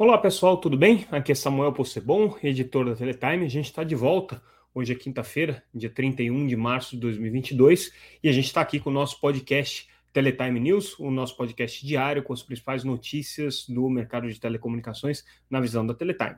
Olá pessoal, tudo bem? Aqui é Samuel Possebon, editor da Teletime. A gente está de volta. Hoje é quinta-feira, dia 31 de março de 2022, e a gente está aqui com o nosso podcast Teletime News, o nosso podcast diário com as principais notícias do mercado de telecomunicações na visão da Teletime.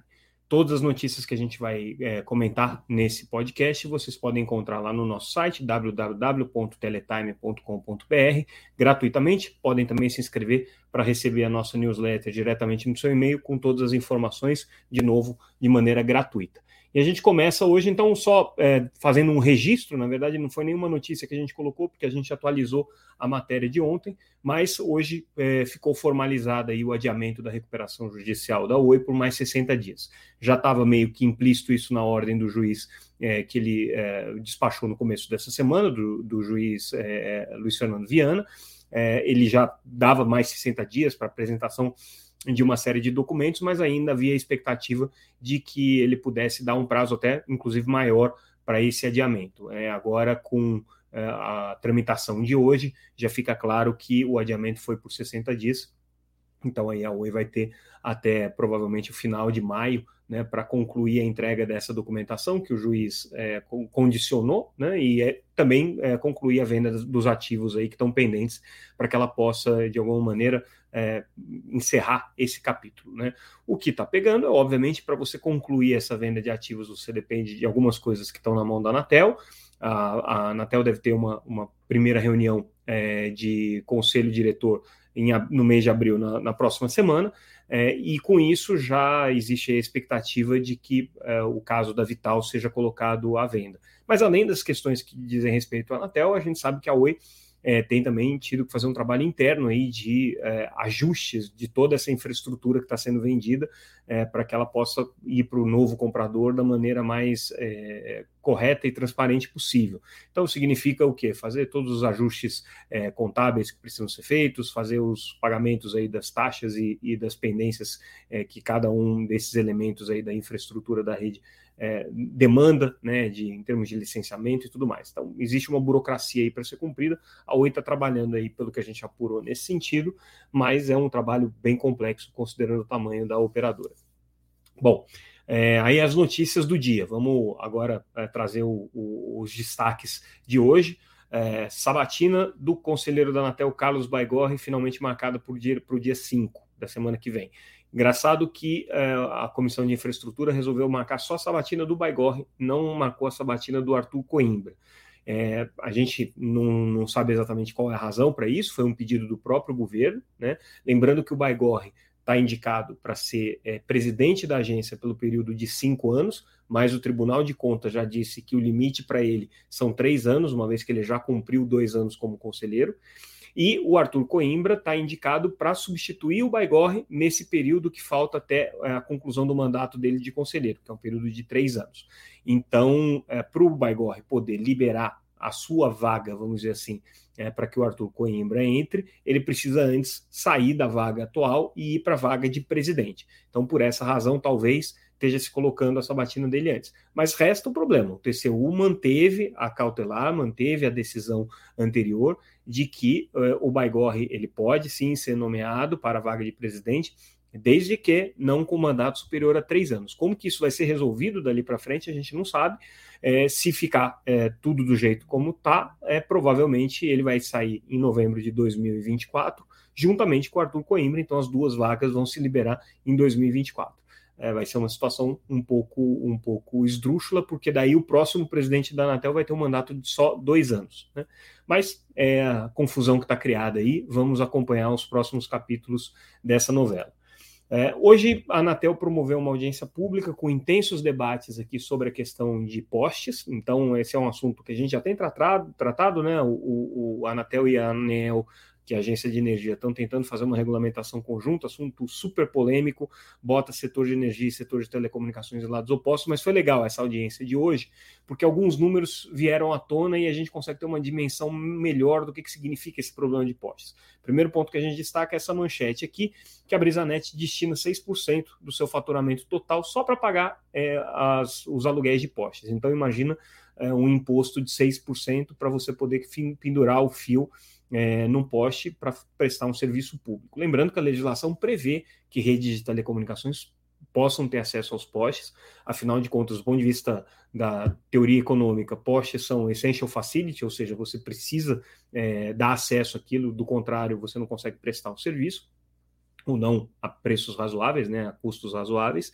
Todas as notícias que a gente vai é, comentar nesse podcast vocês podem encontrar lá no nosso site www.teletime.com.br gratuitamente. Podem também se inscrever para receber a nossa newsletter diretamente no seu e-mail com todas as informações, de novo, de maneira gratuita. E a gente começa hoje, então, só é, fazendo um registro, na verdade, não foi nenhuma notícia que a gente colocou, porque a gente atualizou a matéria de ontem, mas hoje é, ficou formalizado aí o adiamento da recuperação judicial da Oi por mais 60 dias. Já estava meio que implícito isso na ordem do juiz é, que ele é, despachou no começo dessa semana, do, do juiz é, Luiz Fernando Viana. É, ele já dava mais 60 dias para apresentação de uma série de documentos, mas ainda havia a expectativa de que ele pudesse dar um prazo até, inclusive, maior para esse adiamento. É, agora, com é, a tramitação de hoje, já fica claro que o adiamento foi por 60 dias. Então, aí a Oi vai ter até provavelmente o final de maio né, para concluir a entrega dessa documentação que o juiz é, condicionou, né, e é, também é, concluir a venda dos ativos aí que estão pendentes para que ela possa, de alguma maneira, é, encerrar esse capítulo. Né? O que está pegando é, obviamente, para você concluir essa venda de ativos, você depende de algumas coisas que estão na mão da Anatel. A, a Anatel deve ter uma, uma primeira reunião é, de conselho diretor em, no mês de abril, na, na próxima semana, é, e com isso já existe a expectativa de que é, o caso da Vital seja colocado à venda. Mas além das questões que dizem respeito à Anatel, a gente sabe que a Oi é, tem também tido que fazer um trabalho interno aí de é, ajustes de toda essa infraestrutura que está sendo vendida é, para que ela possa ir para o novo comprador da maneira mais é, correta e transparente possível. Então significa o quê? Fazer todos os ajustes é, contábeis que precisam ser feitos, fazer os pagamentos aí das taxas e, e das pendências é, que cada um desses elementos aí da infraestrutura da rede é, demanda, né, de, em termos de licenciamento e tudo mais. Então, existe uma burocracia aí para ser cumprida. A Oi está trabalhando aí, pelo que a gente apurou nesse sentido, mas é um trabalho bem complexo, considerando o tamanho da operadora. Bom, é, aí as notícias do dia. Vamos agora é, trazer o, o, os destaques de hoje. É, sabatina do conselheiro da Anatel, Carlos Baigorre, finalmente marcada para o dia, dia 5 da semana que vem. Engraçado que uh, a Comissão de Infraestrutura resolveu marcar só a sabatina do Baigorre, não marcou a sabatina do Arthur Coimbra. É, a gente não, não, sabe exatamente qual é a razão para isso, foi um pedido do próprio governo. Né? Lembrando que o Baigorre está indicado para ser é, presidente da agência pelo período de cinco anos, mas o Tribunal de Contas já disse que o limite para ele são três anos, uma vez que ele já cumpriu dois anos como conselheiro. E o Arthur Coimbra está indicado para substituir o Baigorre nesse período que falta até é, a conclusão do mandato dele de conselheiro, que é um período de três anos. Então, é, para o Baigorre poder liberar a sua vaga, vamos dizer assim, é, para que o Arthur Coimbra entre, ele precisa antes sair da vaga atual e ir para a vaga de presidente. Então, por essa razão, talvez esteja se colocando a sabatina dele antes. Mas resta o problema: o TCU manteve a cautelar, manteve a decisão anterior de que uh, o Baigorre ele pode sim ser nomeado para a vaga de presidente, desde que não com mandato superior a três anos. Como que isso vai ser resolvido dali para frente, a gente não sabe. É, se ficar é, tudo do jeito como está, é, provavelmente ele vai sair em novembro de 2024, juntamente com o Arthur Coimbra, então as duas vagas vão se liberar em 2024 é, vai ser uma situação um pouco, um pouco esdrúxula, porque daí o próximo presidente da Anatel vai ter um mandato de só dois anos. Né? Mas é a confusão que está criada aí, vamos acompanhar os próximos capítulos dessa novela. É, hoje a Anatel promoveu uma audiência pública com intensos debates aqui sobre a questão de postes. Então, esse é um assunto que a gente já tem tratado, tratado né? O, o, o Anatel e a ANEL que a agência de energia estão tentando fazer uma regulamentação conjunta, assunto super polêmico, bota setor de energia e setor de telecomunicações em lados opostos, mas foi legal essa audiência de hoje, porque alguns números vieram à tona e a gente consegue ter uma dimensão melhor do que, que significa esse problema de postes. Primeiro ponto que a gente destaca é essa manchete aqui, que a Brisanet destina 6% do seu faturamento total só para pagar é, as, os aluguéis de postes. Então imagina é, um imposto de 6% para você poder pendurar o fio é, num poste para prestar um serviço público. Lembrando que a legislação prevê que redes de telecomunicações possam ter acesso aos postes, afinal de contas, do ponto de vista da teoria econômica, postes são essential facility, ou seja, você precisa é, dar acesso àquilo, do contrário, você não consegue prestar o serviço ou não a preços razoáveis, né, a custos razoáveis.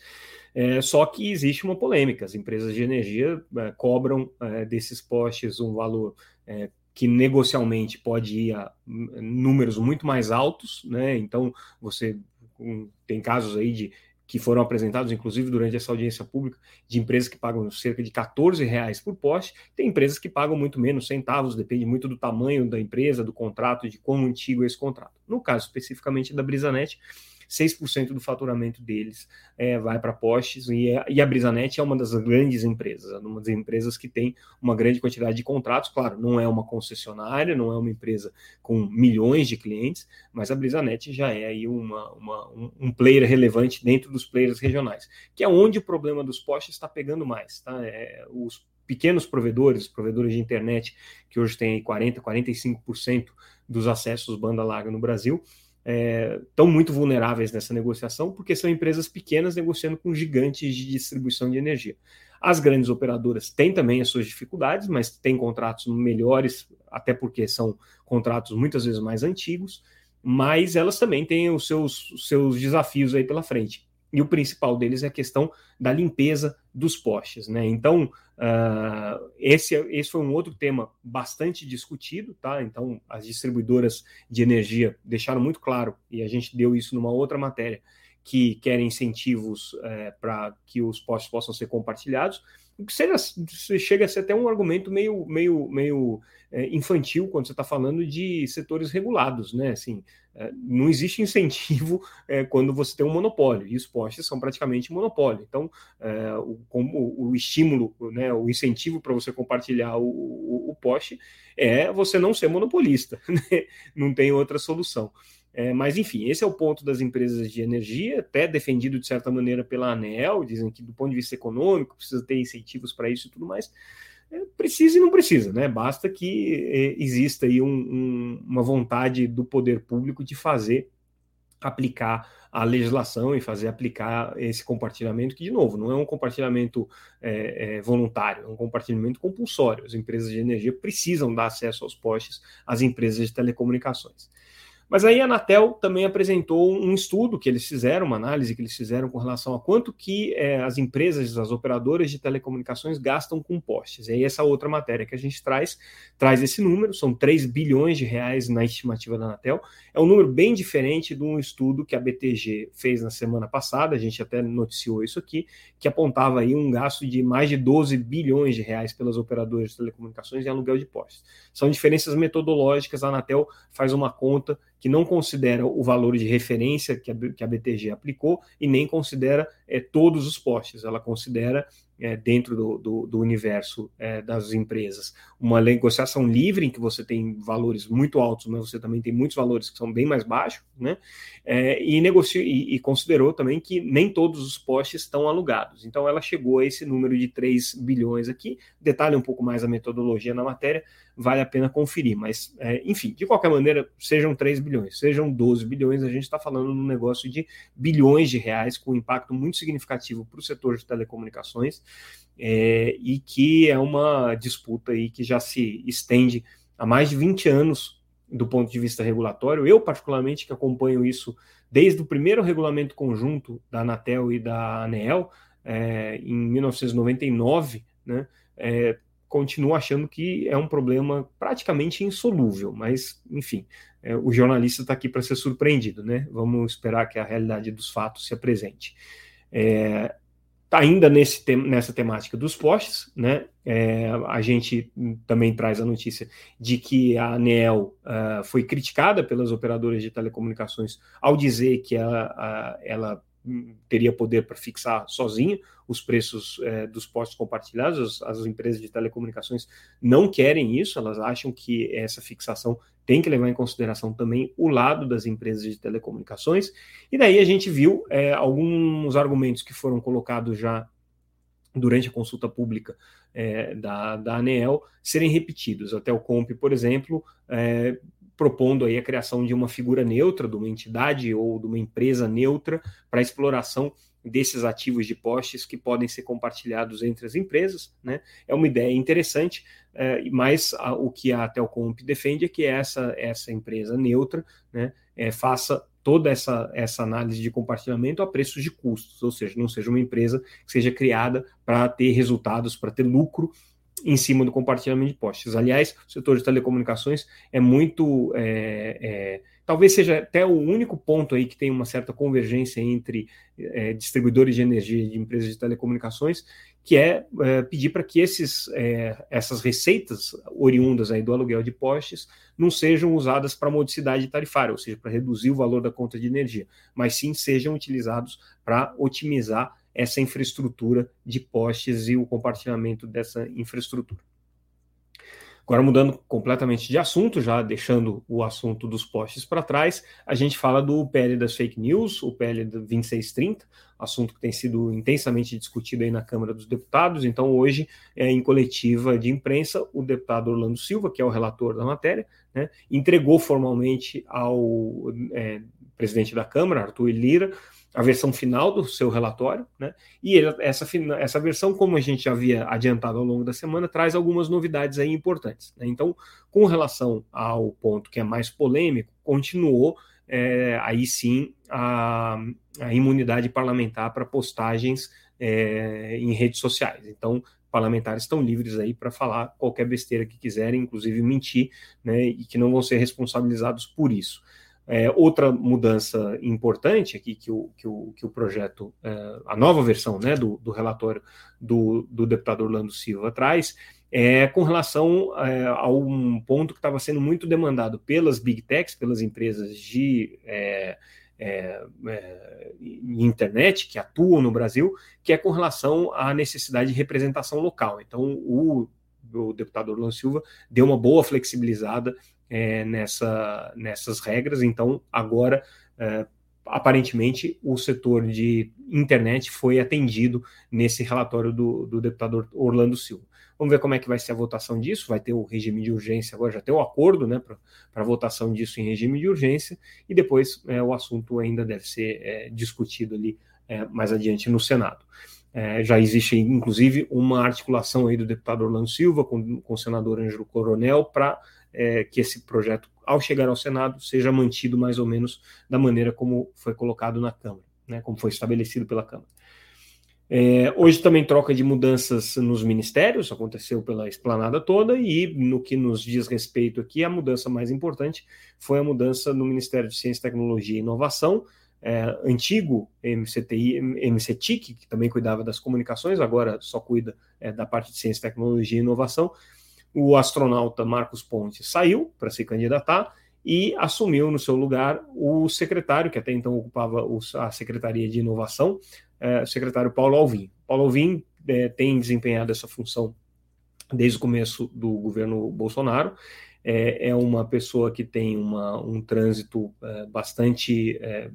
É, só que existe uma polêmica: as empresas de energia é, cobram é, desses postes um valor é, que negocialmente pode ir a números muito mais altos, né? Então você um, tem casos aí de que foram apresentados, inclusive durante essa audiência pública, de empresas que pagam cerca de 14 reais por poste, tem empresas que pagam muito menos, centavos, depende muito do tamanho da empresa, do contrato, de quão antigo é esse contrato. No caso especificamente da Brisanet, 6% do faturamento deles é, vai para postes, e, é, e, a Brisanet é uma das grandes empresas, é uma das empresas que tem uma grande quantidade de contratos, claro, não é uma concessionária, não é uma empresa com milhões de clientes, mas a Brisanet já é aí uma, uma um, um, player relevante dentro dos players regionais, que é onde o problema dos postes está pegando mais, tá? É, os pequenos provedores, provedores de internet, que hoje têm 40%, 45% dos acessos banda larga no Brasil, estão é, muito vulneráveis nessa negociação, porque são empresas pequenas negociando com gigantes de distribuição de energia. As grandes operadoras têm também as suas dificuldades, mas têm contratos melhores, até porque são contratos muitas vezes mais antigos, mas elas também têm os seus, os seus desafios aí pela frente e o principal deles é a questão da limpeza dos postes. Né? Então, uh, esse, esse foi um outro tema bastante discutido. Tá? Então, as distribuidoras de energia deixaram muito claro, e a gente deu isso numa outra matéria, que querem incentivos é, para que os postes possam ser compartilhados você chega a ser até um argumento meio, meio, meio é, infantil quando você está falando de setores regulados, né? Assim, é, não existe incentivo é, quando você tem um monopólio, e os postes são praticamente monopólio. Então, o, como o estímulo, né, o incentivo para você compartilhar o, o, o, poste é você não ser monopolista, né? não tem outra solução. É, mas, enfim, esse é o ponto das empresas de energia, até defendido de certa maneira pela ANEL, dizem que do ponto de vista econômico precisa ter incentivos para isso e tudo mais. É, precisa e não precisa, né? Basta que é, exista aí um, um, uma vontade do poder público de fazer aplicar a legislação e fazer aplicar esse compartilhamento, que, de novo, não é um compartilhamento é, é, voluntário, é um compartilhamento compulsório. As empresas de energia precisam dar acesso aos postes às empresas de telecomunicações. Mas aí a Anatel também apresentou um estudo que eles fizeram, uma análise que eles fizeram com relação a quanto que é, as empresas, as operadoras de telecomunicações gastam com postes. E aí essa outra matéria que a gente traz, traz esse número, são 3 bilhões de reais na estimativa da Anatel. É um número bem diferente de um estudo que a BTG fez na semana passada, a gente até noticiou isso aqui, que apontava aí um gasto de mais de 12 bilhões de reais pelas operadoras de telecomunicações em aluguel de postes. São diferenças metodológicas, a Anatel faz uma conta que não considera o valor de referência que a, que a BTG aplicou e nem considera é, todos os postes, ela considera é, dentro do, do, do universo é, das empresas. Uma negociação livre, em que você tem valores muito altos, mas você também tem muitos valores que são bem mais baixos, né? É, e, negociou, e, e, considerou também que nem todos os postes estão alugados. Então, ela chegou a esse número de 3 bilhões aqui. Detalhe um pouco mais a metodologia na matéria, vale a pena conferir. Mas, é, enfim, de qualquer maneira, sejam 3 bilhões, sejam 12 bilhões, a gente está falando num negócio de bilhões de reais, com impacto muito significativo para o setor de telecomunicações é, e que é uma disputa aí que já se estende há mais de 20 anos do ponto de vista regulatório. Eu, particularmente, que acompanho isso desde o primeiro regulamento conjunto da Anatel e da ANEEL, é, em 1999, né, é, continuo achando que é um problema praticamente insolúvel, mas, enfim, é, o jornalista está aqui para ser surpreendido, né? Vamos esperar que a realidade dos fatos se apresente. É, Tá ainda nesse tem, nessa temática dos postes, né? É, a gente também traz a notícia de que a ANEL uh, foi criticada pelas operadoras de telecomunicações ao dizer que ela, ela teria poder para fixar sozinha os preços é, dos postos compartilhados. As, as, empresas de telecomunicações não querem isso, elas acham que essa fixação tem que levar em consideração também o lado das empresas de telecomunicações. E daí a gente viu é, alguns argumentos que foram colocados já durante a consulta pública é, da, da ANEEL serem repetidos. Até o COMP, por exemplo, é, propondo aí a criação de uma figura neutra, de uma entidade ou de uma empresa neutra para exploração desses ativos de postes que podem ser compartilhados entre as empresas. Né? É uma ideia interessante, é, mas o que a Telcomp defende é que essa, essa empresa neutra né, é, faça toda essa, essa análise de compartilhamento a preços de custos, ou seja, não seja uma empresa que seja criada para ter resultados, para ter lucro em cima do compartilhamento de postes. Aliás, o setor de telecomunicações é muito. É, é, talvez seja até o único ponto aí que tem uma certa convergência entre é, distribuidores de energia e de empresas de telecomunicações, que é, é pedir para que esses, é, essas receitas oriundas aí do aluguel de postes não sejam usadas para modicidade tarifária, ou seja, para reduzir o valor da conta de energia, mas sim sejam utilizados para otimizar essa infraestrutura de postes e o compartilhamento dessa infraestrutura. Agora, mudando completamente de assunto, já deixando o assunto dos postes para trás, a gente fala do PL das fake news, o PL 2630, assunto que tem sido intensamente discutido aí na Câmara dos Deputados. Então, hoje, é, em coletiva de imprensa, o deputado Orlando Silva, que é o relator da matéria, né, entregou formalmente ao é, presidente da Câmara, Arthur Lira, a versão final do seu relatório, né? E ele, essa, essa versão, como a gente já havia adiantado ao longo da semana, traz algumas novidades aí importantes. Né? Então, com relação ao ponto que é mais polêmico, continuou é, aí sim a, a, imunidade parlamentar para postagens é, em redes sociais. Então, parlamentares estão livres aí para falar qualquer besteira que quiserem, inclusive mentir, né? E que não vão ser responsabilizados por isso. É, outra mudança importante aqui que o, que o, que o projeto, é, a nova versão né, do, do relatório do, do deputado Orlando Silva traz, é com relação é, a um ponto que estava sendo muito demandado pelas big techs, pelas empresas de é, é, é, internet que atuam no Brasil, que é com relação à necessidade de representação local. Então, o, o deputado Orlando Silva deu uma boa flexibilizada é, nessa, nessas regras. Então, agora, é, aparentemente, o setor de internet foi atendido nesse relatório do, do deputado Orlando Silva. Vamos ver como é que vai ser a votação disso. Vai ter o regime de urgência agora, já tem o acordo né, para votação disso em regime de urgência, e depois é, o assunto ainda deve ser é, discutido ali é, mais adiante no Senado. É, já existe, inclusive, uma articulação aí do deputado Orlando Silva com, com o senador Ângelo Coronel para é, que esse projeto, ao chegar ao Senado, seja mantido mais ou menos da maneira como foi colocado na Câmara, né, como foi estabelecido pela Câmara. É, hoje também troca de mudanças nos ministérios, aconteceu pela esplanada toda, e no que nos diz respeito aqui, a mudança mais importante foi a mudança no Ministério de Ciência, Tecnologia e Inovação, é, antigo MCTI, MCTIC, que também cuidava das comunicações, agora só cuida é, da parte de Ciência, Tecnologia e Inovação, o astronauta Marcos Ponte saiu para se candidatar e assumiu no seu lugar o secretário, que até então ocupava a Secretaria de Inovação, é, o secretário Paulo Alvim. Paulo Alvim é, tem desempenhado essa função desde o começo do governo Bolsonaro é, é uma pessoa que tem uma, um trânsito é, bastante é,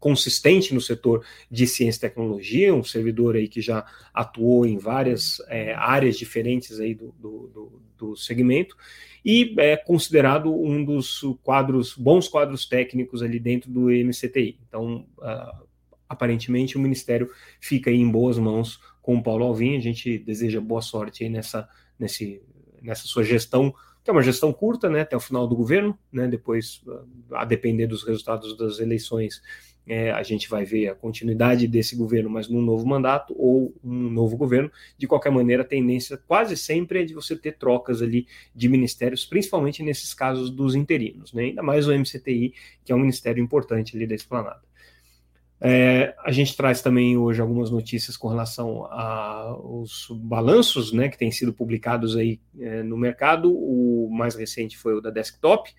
consistente no setor de ciência e tecnologia, um servidor aí que já atuou em várias é, áreas diferentes aí do, do, do, segmento e é considerado um dos quadros, bons quadros técnicos ali dentro do MCTI. Então, uh, aparentemente, o Ministério fica em boas mãos com o Paulo Alvim. A gente deseja boa sorte aí nessa, nesse nessa sua gestão, que é uma gestão curta, né, até o final do governo, né, depois, a depender dos resultados das eleições, é, a gente vai ver a continuidade desse governo, mas num novo mandato ou um novo governo. De qualquer maneira, a tendência quase sempre é de você ter trocas ali de ministérios, principalmente nesses casos dos interinos, né? ainda mais o MCTI, que é um ministério importante ali da esplanada. É, a gente traz também hoje algumas notícias com relação aos balanços né, que têm sido publicados aí é, no mercado. O mais recente foi o da Desktop.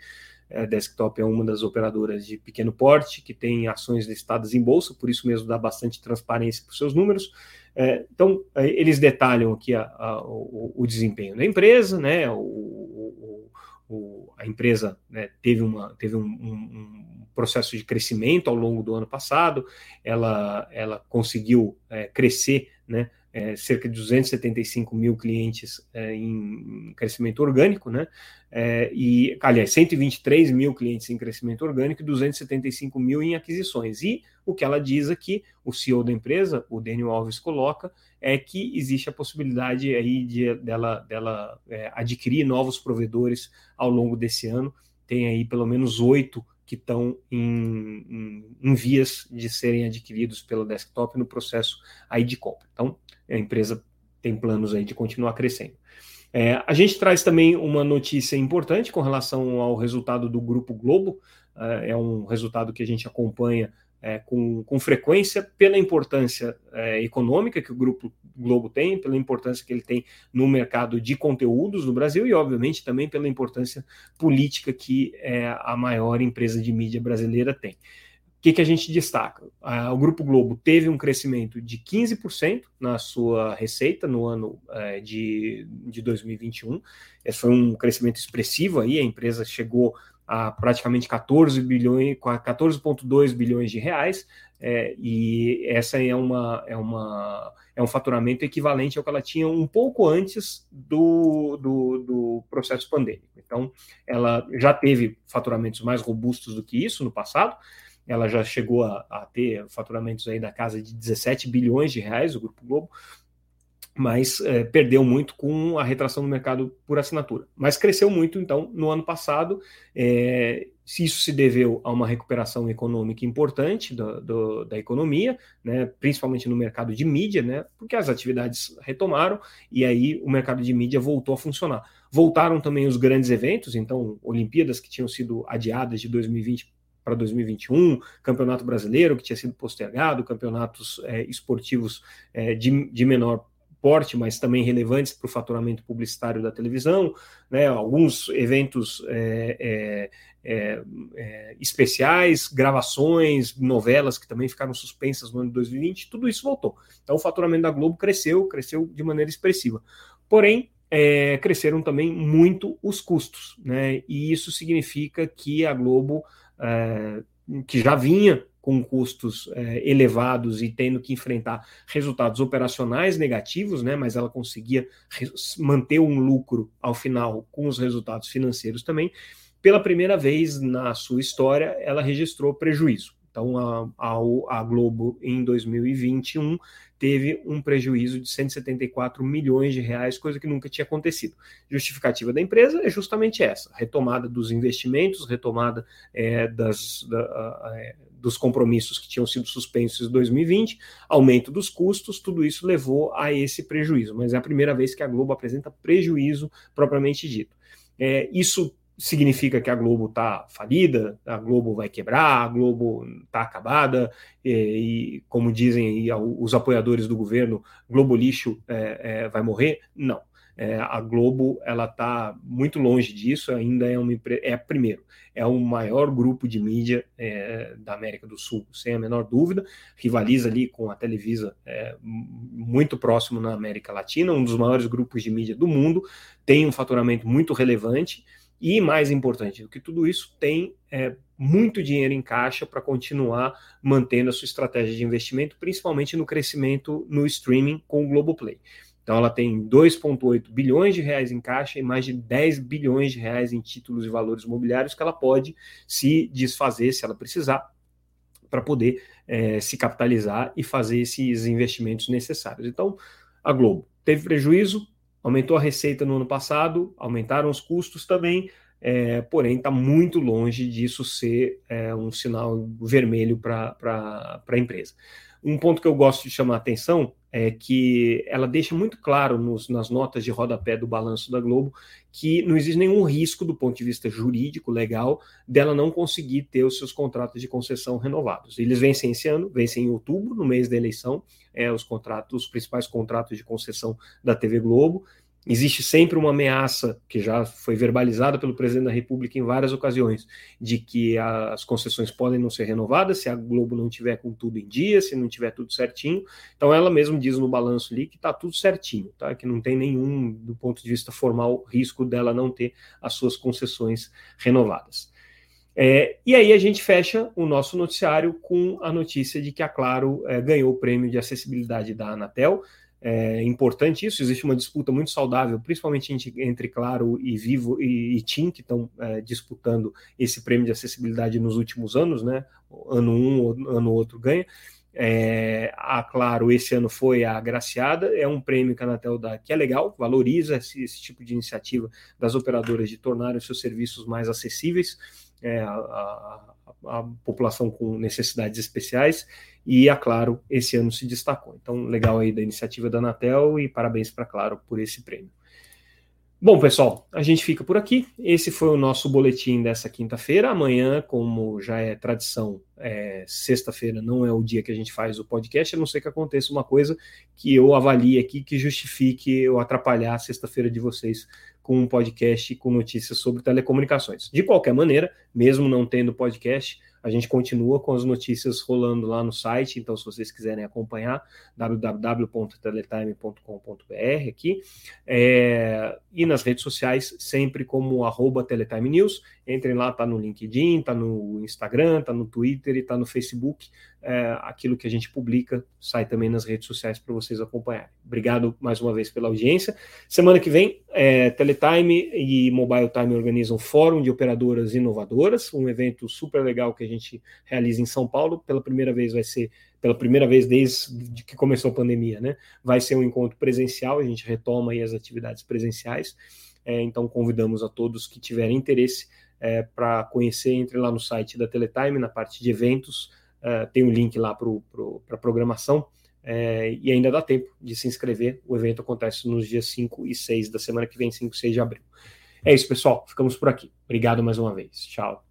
É, Desktop é uma das operadoras de pequeno porte que tem ações listadas em bolsa, por isso mesmo dá bastante transparência para os seus números. É, então, é, eles detalham aqui a, a, o, o, desempenho da empresa, né, o, o a empresa né, teve, uma, teve um, um processo de crescimento ao longo do ano passado, ela, ela conseguiu é, crescer né, é, cerca de 275 mil clientes é, em crescimento orgânico, né? É, e, aliás, 123 mil clientes em crescimento orgânico e 275 mil em aquisições. E o que ela diz aqui, o CEO da empresa, o Daniel Alves, coloca, é que existe a possibilidade aí de, dela, dela é, adquirir novos provedores ao longo desse ano. Tem aí pelo menos oito que estão em, em, em, vias de serem adquiridos pelo desktop no processo aí de compra. Então, a empresa tem planos aí de continuar crescendo. É, a gente traz também uma notícia importante com relação ao resultado do Grupo Globo. É, é um resultado que a gente acompanha é, com, com, frequência pela importância é, econômica que o Grupo Globo tem, pela importância que ele tem no mercado de conteúdos no Brasil e, obviamente, também pela importância política que é, a maior empresa de mídia brasileira tem. O que, que a gente destaca? o Grupo Globo teve um crescimento de 15% na sua receita no ano é, de, de 2021. Esse foi um crescimento expressivo aí, a empresa chegou a praticamente 14 bilhões, 14,2 bilhões de reais, é, e essa é uma, é uma é um faturamento equivalente ao que ela tinha um pouco antes do, do, do, processo pandêmico. Então, ela já teve faturamentos mais robustos do que isso no passado. Ela já chegou a, a ter faturamentos aí da casa de 17 bilhões de reais, o Grupo Globo, mas é, perdeu muito com a retração do mercado por assinatura. Mas cresceu muito, então, no ano passado. É, se isso se deveu a uma recuperação econômica importante do, do, da economia, né, principalmente no mercado de mídia, né, porque as atividades retomaram e aí o mercado de mídia voltou a funcionar. Voltaram também os grandes eventos, então, Olimpíadas que tinham sido adiadas de 2020 para 2021, Campeonato Brasileiro que tinha sido postergado, campeonatos é, esportivos é, de, de menor porte, mas também relevantes para o faturamento publicitário da televisão, né, alguns eventos é, é, é, é, especiais, gravações, novelas que também ficaram suspensas no ano de 2020, tudo isso voltou. Então o faturamento da Globo cresceu, cresceu de maneira expressiva. Porém, é, cresceram também muito os custos, né? E isso significa que a Globo, é, que já vinha com custos é, elevados e tendo que enfrentar resultados operacionais negativos, né, mas ela conseguia manter um lucro ao final com os resultados financeiros também. Pela primeira vez na sua história, ela registrou prejuízo. Então, a, a, a Globo, em 2021, teve um prejuízo de 174 milhões de reais, coisa que nunca tinha acontecido. Justificativa da empresa é justamente essa: retomada dos investimentos, retomada é, das, da, é, dos compromissos que tinham sido suspensos em 2020, aumento dos custos, tudo isso levou a esse prejuízo. Mas é a primeira vez que a Globo apresenta prejuízo propriamente dito. É, isso significa que a Globo está falida, a Globo vai quebrar, a Globo está acabada, e, e, como dizem os apoiadores do governo, Globo lixo é, é, vai morrer? Não. É, a Globo ela está muito longe disso, ainda é uma é primeiro, é o maior grupo de mídia é, da América do Sul, sem a menor dúvida, rivaliza ali com a Televisa é, muito próximo na América Latina, um dos maiores grupos de mídia do mundo, tem um faturamento muito relevante e mais importante do que tudo isso, tem é, muito dinheiro em caixa para continuar mantendo a sua estratégia de investimento, principalmente no crescimento no streaming com o Globoplay. Então ela tem 2,8 bilhões de reais em caixa e mais de 10 bilhões de reais em títulos e valores imobiliários que ela pode se desfazer se ela precisar para poder é, se capitalizar e fazer esses investimentos necessários. Então a Globo teve prejuízo, aumentou a receita no ano passado, aumentaram os custos também, é, porém está muito longe disso ser é, um sinal vermelho para a empresa. Um ponto que eu gosto de chamar a atenção é que ela deixa muito claro nos, nas notas de rodapé do balanço da Globo que não existe nenhum risco do ponto de vista jurídico, legal, dela não conseguir ter os seus contratos de concessão renovados. Eles vencem esse ano, vencem em outubro, no mês da eleição, é, os contratos, os principais contratos de concessão da TV Globo, Existe sempre uma ameaça, que já foi verbalizada pelo presidente da República em várias ocasiões, de que as concessões podem não ser renovadas se a Globo não tiver com tudo em dia, se não tiver tudo certinho. Então ela mesma diz no balanço ali que está tudo certinho, tá? que não tem nenhum, do ponto de vista formal, risco dela não ter as suas concessões renovadas. É, e aí a gente fecha o nosso noticiário com a notícia de que a Claro é, ganhou o prêmio de acessibilidade da Anatel é importante isso, existe uma disputa muito saudável, principalmente entre Claro e Vivo e, e TIM, que estão é, disputando esse prêmio de acessibilidade nos últimos anos, né? Ano um, ano outro ganha. É, a Claro, esse ano foi a agraciada, é um prêmio que a Anatel dá que é legal, valoriza esse, esse tipo de iniciativa das operadoras de tornarem os seus serviços mais acessíveis é, a, a, população com necessidades especiais, e a Claro esse ano se destacou. Então, legal aí da iniciativa da Anatel e parabéns para Claro por esse prêmio. Bom, pessoal, a gente fica por aqui. Esse foi o nosso boletim dessa quinta-feira. Amanhã, como já é tradição, é, sexta-feira não é o dia que a gente faz o podcast, a não ser que aconteça uma coisa que eu avalie aqui que justifique eu atrapalhar a sexta-feira de vocês com um podcast com notícias sobre telecomunicações. De qualquer maneira, mesmo não tendo podcast, a gente continua com as notícias rolando lá no site, então se vocês quiserem acompanhar, www.teletime.com.br aqui, é, e nas redes sociais, sempre como arroba Teletime News, entrem lá, tá no LinkedIn, tá no Instagram, tá no Twitter e tá no Facebook, é, aquilo que a gente publica sai também nas redes sociais para vocês acompanharem. Obrigado mais uma vez pela audiência. Semana que vem, é, Teletime e Mobile Time organizam um Fórum de Operadoras Inovadoras, um evento super legal que a gente realiza em São Paulo. Pela primeira vez vai ser, pela primeira vez desde que começou a pandemia, né? Vai ser um encontro presencial, a gente retoma aí as atividades presenciais. É, então convidamos a todos que tiverem interesse é, para conhecer, entre lá no site da Teletime, na parte de eventos, é, tem um link lá para pro, a programação, é, e ainda dá tempo de se inscrever. O evento acontece nos dias 5 e 6 da semana que vem, 5 e 6 de abril. É isso, pessoal. Ficamos por aqui. Obrigado mais uma vez. Tchau.